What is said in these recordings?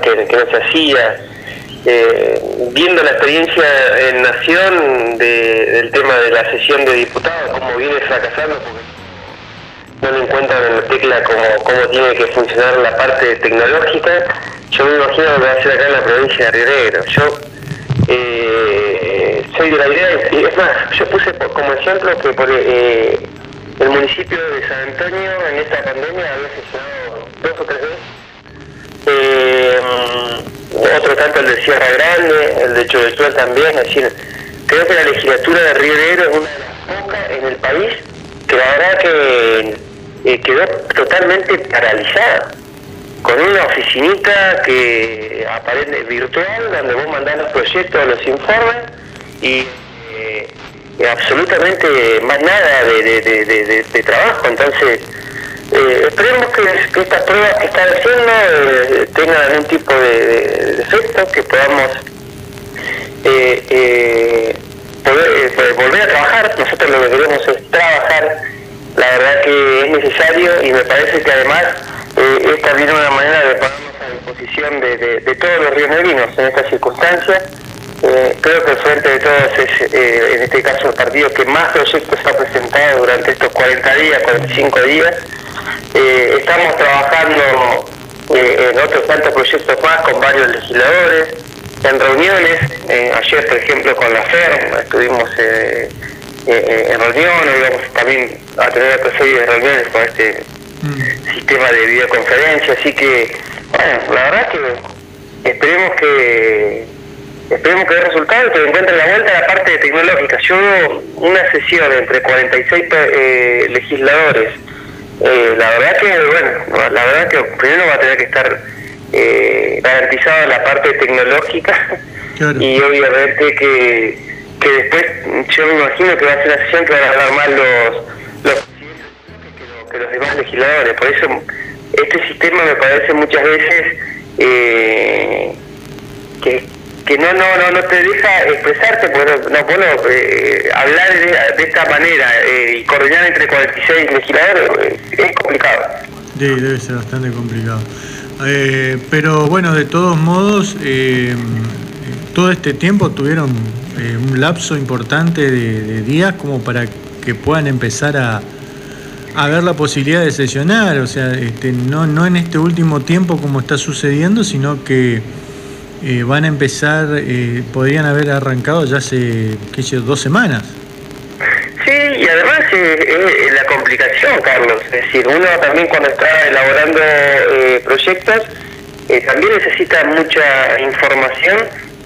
que, no se hacía. Eh, viendo la experiencia en Nación del tema de la sesión de diputados, cómo viene fracasando, porque no le encuentran en la tecla cómo, cómo tiene que funcionar la parte tecnológica, yo me imagino que va a hacer acá en la provincia de Río Negro. Yo eh, soy de la idea, y es más, yo puse como ejemplo que por eh, el municipio de San Antonio en esta pandemia había sesionado dos o tres veces. Otro tanto el de Sierra Grande, el de Chovetuel también, es decir, creo que la legislatura de Río Negro es una de las pocas en el país que la verdad que eh, quedó totalmente paralizada con una oficinita que aparece virtual, donde vos mandás los proyectos, los informes y eh, absolutamente más nada de, trabajo. Entonces, eh, esperemos que, estas pruebas que están haciendo eh, tengan algún tipo de, efecto, que podamos poder, volver a trabajar. Nosotros lo que queremos es trabajar. La verdad que es necesario y me parece que además eh, esta viene una manera de ponernos a disposición de, todos los rionegrinos en estas circunstancias. Eh, creo que el Frente de Todos es, eh, en este caso, el partido que más proyectos ha presentado durante estos 40 días, 45 días. Estamos trabajando en otros tantos proyectos más con varios legisladores, en reuniones. ayer, por ejemplo, con la FER estuvimos en reunión, hoy vamos también a tener otra serie de reuniones con este Mm. sistema de videoconferencia, así que, bueno, la verdad que esperemos que esperemos que dé resultado y que encuentren la vuelta a la parte tecnológica. Yo una sesión entre 46 eh, legisladores. La verdad que, bueno, la verdad que primero va a tener que estar eh, garantizada la parte tecnológica y obviamente que, que después yo me imagino que va a ser una sesión que van a hablar más los los demás legisladores. Por eso este sistema me parece muchas veces eh, que, que no, no, no, no te deja expresarte, porque no, puedo eh, hablar de, esta manera eh, y coordinar entre 46 legisladores es complicado. Sí, debe ser bastante complicado. pero bueno, de todos modos, todo este tiempo tuvieron un lapso importante de días como para que puedan empezar a, haber la posibilidad de sesionar, o sea, este, no, no en este último tiempo como está sucediendo, sino que eh, van a empezar, eh, podrían haber arrancado ya hace, qué sé dos semanas. Sí, y además eh, la complicación, Carlos, es decir, uno también cuando está elaborando proyectos, también necesita mucha información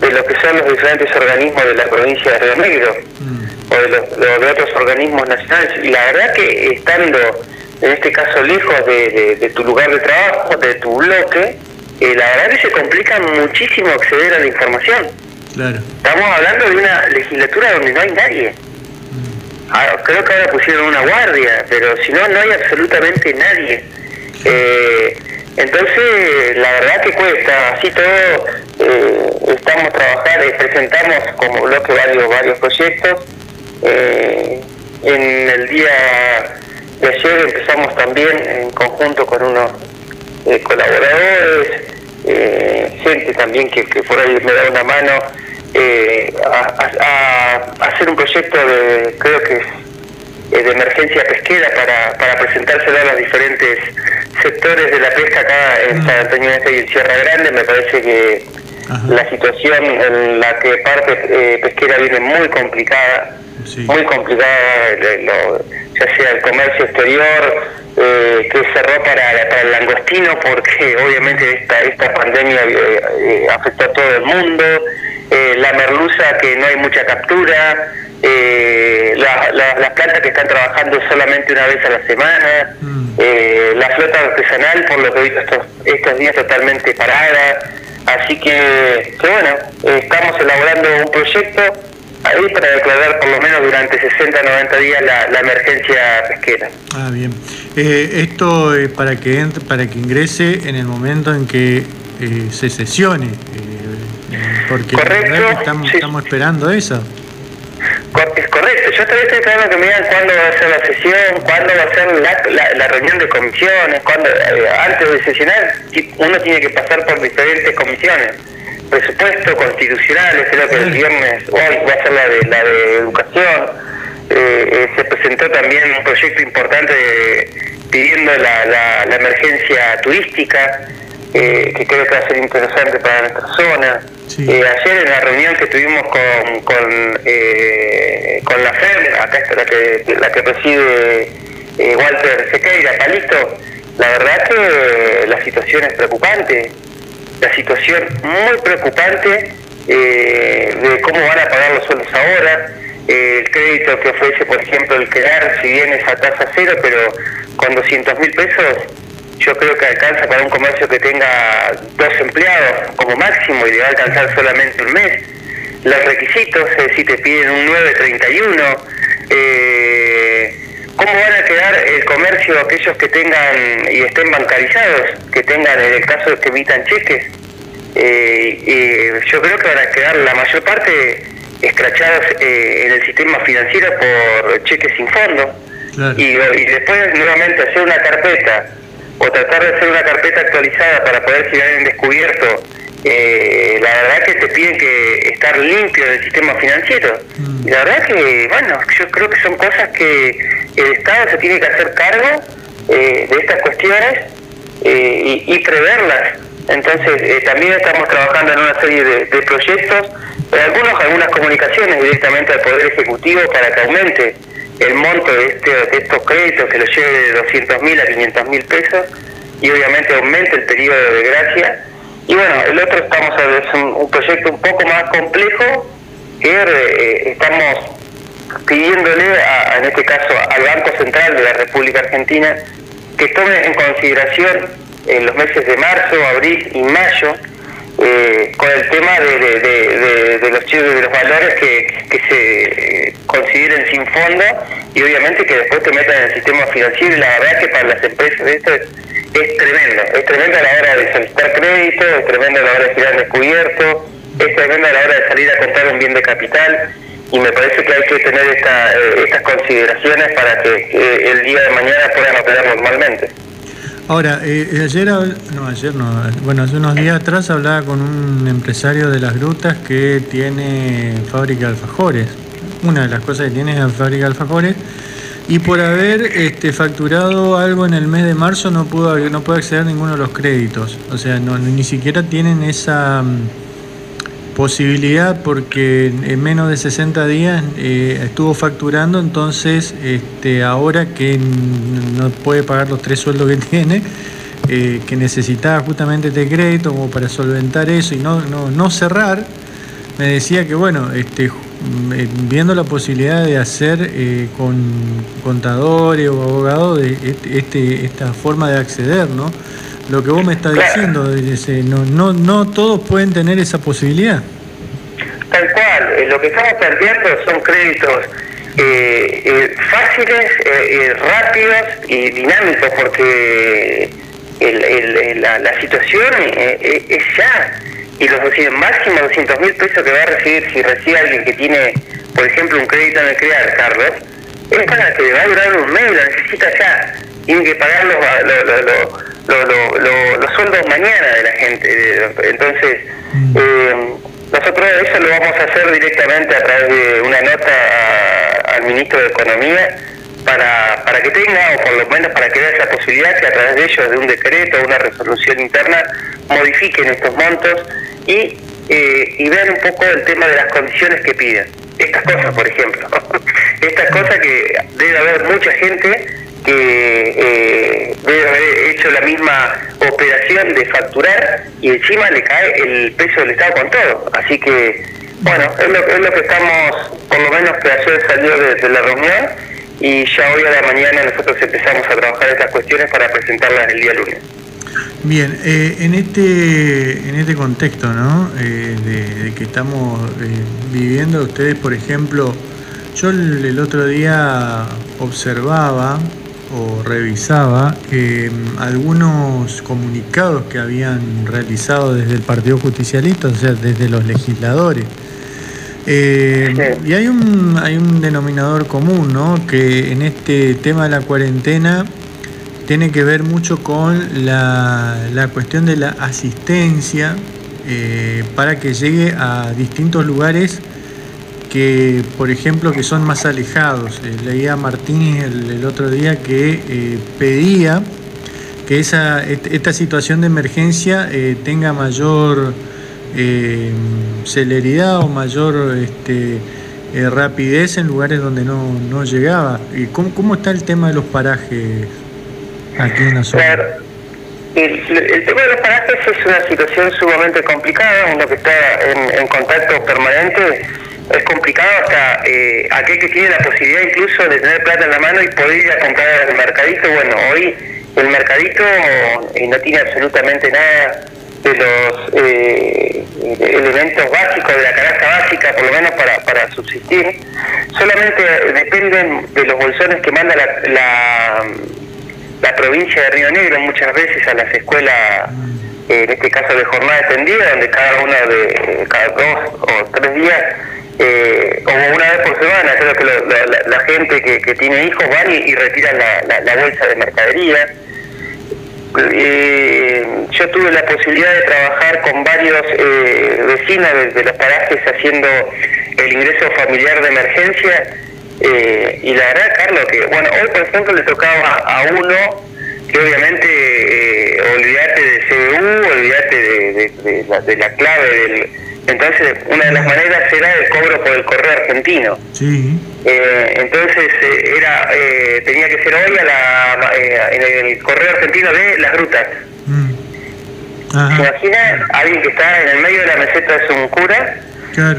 de lo que son los diferentes organismos de la provincia de Río Negro. Mm o de, los, de otros organismos nacionales. Y la verdad que estando, en este caso, lejos de, tu lugar de trabajo, de tu bloque, eh, la verdad que se complica muchísimo acceder a la información. Estamos hablando de una legislatura donde no hay nadie. Mm. Ah, creo que ahora pusieron una guardia, pero si no, no hay absolutamente nadie. Eh, entonces, la verdad que cuesta, así todo, eh, estamos trabajando, presentamos como bloque varios, varios proyectos, eh, en el día de ayer empezamos también en conjunto con unos eh, colaboradores, eh, gente también que, por ahí me da una mano, a, hacer un proyecto de, creo que de emergencia pesquera para, para presentárselo a los diferentes sectores de la pesca acá en San Antonio y en Sierra Grande. Me parece que la situación en la que parte pesquera viene muy complicada muy complicada, ya sea el comercio exterior, eh, que cerró para, para el langostino, porque obviamente esta, esta pandemia eh, eh, afectó a todo el mundo, la merluza, que no hay mucha captura, las plantas que están trabajando solamente una vez a la semana, mm. la flota artesanal, por lo que he visto estos, estos días totalmente parada. Así que, que bueno, estamos elaborando un proyecto ahí para declarar por lo menos durante 60 90 días la, emergencia pesquera. Ah, bien. Eh, esto es para que para que ingrese en el momento en que eh, se sesione, eh, porque correcto, estamos, estamos esperando eso. Es correcto, yo todavía estoy esperando que me digan cuándo va a ser la sesión, cuándo va a ser la, reunión de comisiones, cuándo, eh, antes de sesionar uno tiene que pasar por diferentes comisiones. Presupuesto constitucional, creo que el viernes, hoy va a ser la de, la de educación. Eh, eh, se presentó también un proyecto importante pidiendo la, la, emergencia turística, que creo que va a ser interesante para nuestra zona. ayer en la reunión que tuvimos con, con, con la FEM, acá está la que, la que preside Walter Sequeira, Palito, la verdad que la situación es preocupante, la situación muy preocupante eh, de cómo van a pagar los sueldos ahora, el crédito que ofrece, por ejemplo, el crear, si bien es a tasa cero, pero con 200 mil pesos, yo creo que alcanza para un comercio que tenga dos empleados como máximo y le va a alcanzar solamente un mes. Los requisitos, es decir, te piden un 931. Eh, ¿Cómo van a quedar el comercio aquellos que tengan y estén bancarizados, que tengan en el caso de que emitan cheques? Eh, yo creo que van a quedar la mayor parte escrachados eh, en el sistema financiero por cheques sin fondo. Y, después nuevamente hacer una carpeta o tratar de hacer una carpeta actualizada para poder quedar en descubierto eh, la verdad que te piden que estar limpio del sistema financiero. Mm. Y la verdad que, bueno, yo creo que son cosas que el Estado se tiene que hacer cargo eh, de estas cuestiones eh, y, preverlas. Entonces, eh, también estamos trabajando en una serie de, proyectos, algunos, algunas comunicaciones directamente al Poder Ejecutivo para que aumente el monto de, este, de estos créditos, que lo lleve de 200 mil a 500 mil pesos y obviamente aumente el periodo de gracia. Y bueno, el otro estamos es un, proyecto un poco más complejo que estamos pidiéndole, en este caso al Banco Central de la República Argentina, que tome en consideración en los meses de marzo, abril y mayo eh, con el tema de, de, los de los valores que, se consideren sin fondo y obviamente que después te metan en el sistema financiero. Y la verdad que para las empresas esto es, es tremendo, es tremendo a la hora de solicitar crédito, es tremendo a la hora de girar descubierto, es tremendo a la hora de salir a comprar un bien de capital y me parece que hay que tener eh, estas consideraciones para que el día de mañana puedan operar normalmente. Ahora, eh, ayer, no, ayer no, bueno, hace unos días atrás hablaba con un empresario de las grutas que tiene fábrica de alfajores. Una de las cosas que tiene es la fábrica de alfajores. Y por haber este, facturado algo en el mes de marzo no pudo, no puede acceder a ninguno de los créditos. O sea, no, ni siquiera tienen esa posibilidad porque en menos de 60 días eh, estuvo facturando, entonces este, ahora que no puede pagar los tres sueldos que tiene, eh, que necesitaba justamente este crédito como para solventar eso y no, no, cerrar, me decía que bueno, este, viendo la posibilidad de hacer con contadores o abogados de este, este, esta forma de acceder, ¿no? lo que vos me estás diciendo, no, no, no todos pueden tener esa posibilidad. Tal cual, eh, lo que estamos perdiendo son créditos eh, eh, fáciles, rápidos y dinámicos, porque la, situación es ya. Y los máximos 200 mil pesos que va a recibir si recibe alguien que tiene, por ejemplo, un crédito en el crear, Carlos, es para que le va a durar un mes, lo necesita ya. Tiene que pagar los, los sueldos mañana de la gente. Entonces, mm. eh, nosotros eso lo vamos a hacer directamente a través de una nota al ministro de Economía para, para que tenga, o por lo menos para que dé esa posibilidad que a través de ellos, de un decreto o una resolución interna, modifiquen estos montos y, eh, y vean un poco el tema de las condiciones que piden. Estas cosas, por ejemplo. Estas cosas que debe haber mucha gente que eh, debe haber hecho la misma operación de facturar y encima le cae el peso del Estado con todo. Así que, bueno, es lo, es lo que estamos, por lo menos que ayer salió de, la reunión y ya hoy a la mañana nosotros empezamos a trabajar estas cuestiones para presentarlas el día lunes. Bien, eh, en este en este contexto, ¿no? Eh, de, que estamos eh, viviendo, ustedes, por ejemplo, yo el otro día observaba o revisaba eh, algunos comunicados que habían realizado desde el Partido Justicialista, o sea, desde los legisladores. Eh, y hay un, hay un denominador común, ¿no? Que en este tema de la cuarentena tiene que ver mucho con la, la cuestión de la asistencia eh, para que llegue a distintos lugares que, por ejemplo, que son más alejados. Eh, leía Martínez el, otro día que pedía que esa, esta situación de emergencia tenga mayor eh, celeridad o mayor este, eh, rapidez en lugares donde no, no llegaba. ¿Y cómo, cómo, está el tema de los parajes aquí en la zona? El, tema de los parajes es una situación sumamente complicada, uno que está en, contacto permanente es complicado hasta eh, aquel que tiene la posibilidad incluso de tener plata en la mano y poder ir a comprar al mercadito. Bueno, hoy el mercadito eh, no tiene absolutamente nada de los eh, elementos básicos de la canasta básica, por lo menos para, para subsistir, solamente dependen de los bolsones que manda la, la, la provincia de Río Negro muchas veces a las escuelas, eh, en este caso de jornada extendida, donde cada una de cada dos o tres días eh, o una vez por semana, creo que la, gente que, que, tiene hijos van y, retiran la, la, bolsa de mercadería. Eh, yo tuve la posibilidad de trabajar con varios eh, vecinos de, los parajes haciendo el ingreso familiar de emergencia eh, y la verdad, Carlos, que bueno, hoy por ejemplo le tocaba a uno que obviamente eh, olvídate de CBU, olvídate de, la, de la clave del entonces, una de las maneras era el cobro por el correo argentino. Sí. Eh, entonces, eh, era eh, tenía que ser hoy a la, en el correo argentino de las rutas. Mm. ¿Se imagina alguien que está en el medio de la meseta de Suncura? Claro.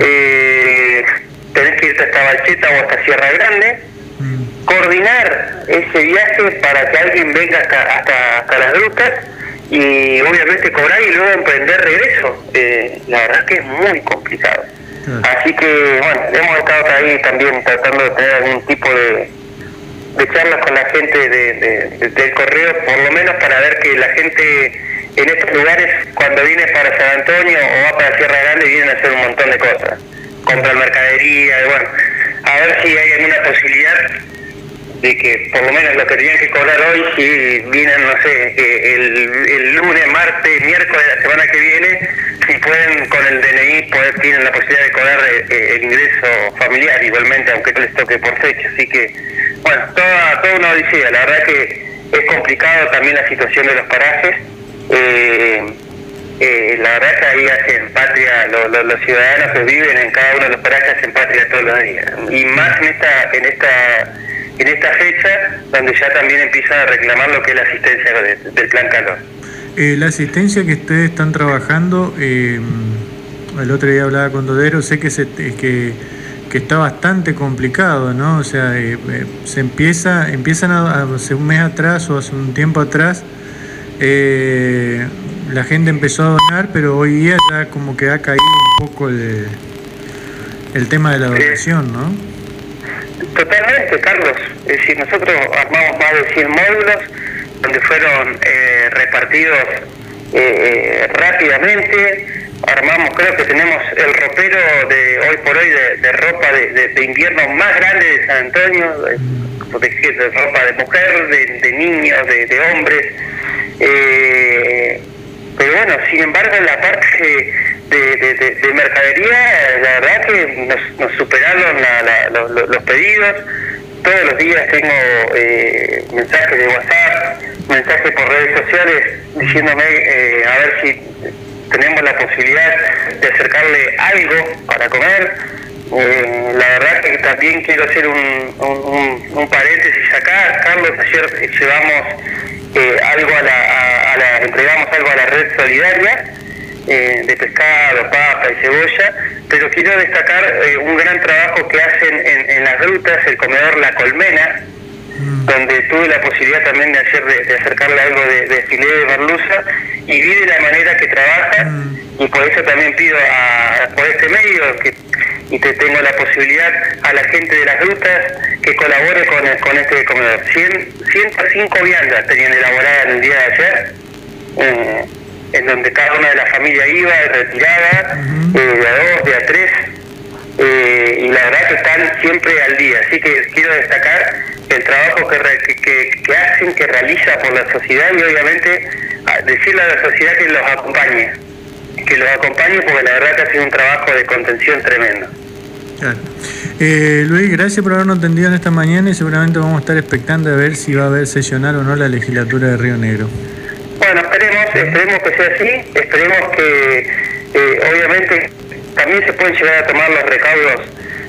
Tenés que irte hasta Balcheta o hasta Sierra Grande. Mm. Coordinar ese viaje para que alguien venga hasta, hasta, hasta las rutas y obviamente cobrar y luego emprender regreso. Eh, la verdad es que es muy complicado. Así que, bueno, hemos estado ahí también tratando de tener algún tipo de, de charlas con la gente de, del correo, por lo menos para ver que la gente en estos lugares, cuando viene para San Antonio o va para Sierra Grande, vienen a hacer un montón de cosas. Comprar mercadería, y bueno, a ver si hay alguna posibilidad de que por lo menos lo que tenían que cobrar hoy, si vienen, no sé, el, lunes, martes, miércoles la semana que viene, si pueden con el DNI, poder, tienen la posibilidad de cobrar eh, eh, el, ingreso familiar igualmente, aunque no les toque por fecha. Así que, bueno, toda, toda una odisea. La verdad que es complicado también la situación de los parajes. Eh, la verdad que ahí hacen patria, los ciudadanos que viven en cada uno de los parajes hacen patria todos los días. Y más en esta, en esta en esta fecha donde ya también empiezan a reclamar lo que es la asistencia del plan calor. Eh, la asistencia que ustedes están trabajando, eh, el otro día hablaba con Dodero, sé que, se, que, que está bastante complicado, ¿no? O sea, eh, se empieza, empiezan hace un mes atrás o hace un tiempo atrás, la gente empezó a donar, pero hoy día ya como que ha caído un poco el, el tema de la donación, ¿no? Totalmente, Carlos. Es decir, nosotros armamos más de 100 módulos donde fueron eh, repartidos eh, eh, rápidamente. Armamos, creo que tenemos el ropero de hoy por hoy de, ropa de, invierno más grande de San Antonio, de, de ropa de mujer, de, niños, de, hombres. Pero bueno, sin embargo, la parte de, mercadería, la verdad que nos, superaron los, pedidos. Todos los días tengo eh, mensajes de WhatsApp, mensajes por redes sociales diciéndome eh, a ver si tenemos la posibilidad de acercarle algo para comer. Eh, la verdad que también quiero hacer un, un, paréntesis acá. Carlos, ayer llevamos algo a la, a la, entregamos algo a la red solidaria eh, de pescado, papa y cebolla, pero quiero destacar eh, un gran trabajo que hacen en, las rutas, el comedor La Colmena, mm. donde tuve la posibilidad también de hacer de, acercarle algo de, de, filé de merluza y vi de la manera que trabaja mm. y por eso también pido a, por este medio que y te tengo la posibilidad a la gente de las rutas que colabore con, con este comedor. 100, 105 viandas tenían elaboradas el día de ayer. Eh, en donde cada una de las familias iba retirada, eh, de a dos, de a tres, eh, y la verdad que están siempre al día. Así que quiero destacar el trabajo que, que, que, hacen, que realiza por la sociedad y obviamente decirle a la sociedad que los acompañe, acompañe porque la verdad que ha sido un trabajo de contención tremendo. Claro. Eh, Luis, gracias por habernos atendido en esta mañana y seguramente vamos a estar expectando a ver si va a haber sesionar o no la legislatura de Río Negro. Bueno, esperemos, esperemos que sea así, esperemos que eh, obviamente también se pueden llegar a tomar los recaudos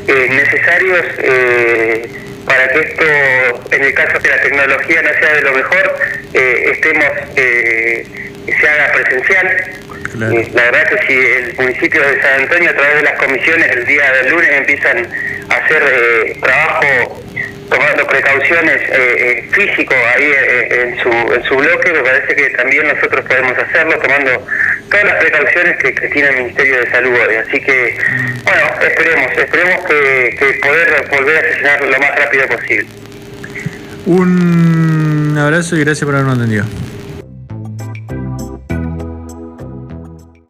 eh, necesarios eh, para que esto, en el caso que la tecnología no sea de lo mejor, estemos, se haga presencial. La verdad que si el municipio de San Antonio a través de las comisiones el día del lunes empiezan a hacer trabajo tomando precauciones eh, eh, físico ahí eh, en, su, en su bloque, me parece que también nosotros podemos hacerlo tomando todas las precauciones que, tiene el Ministerio de Salud hoy. Así que, bueno, esperemos, esperemos que, que poder volver a sesionar lo más rápido posible. Un abrazo y gracias por habernos atendido.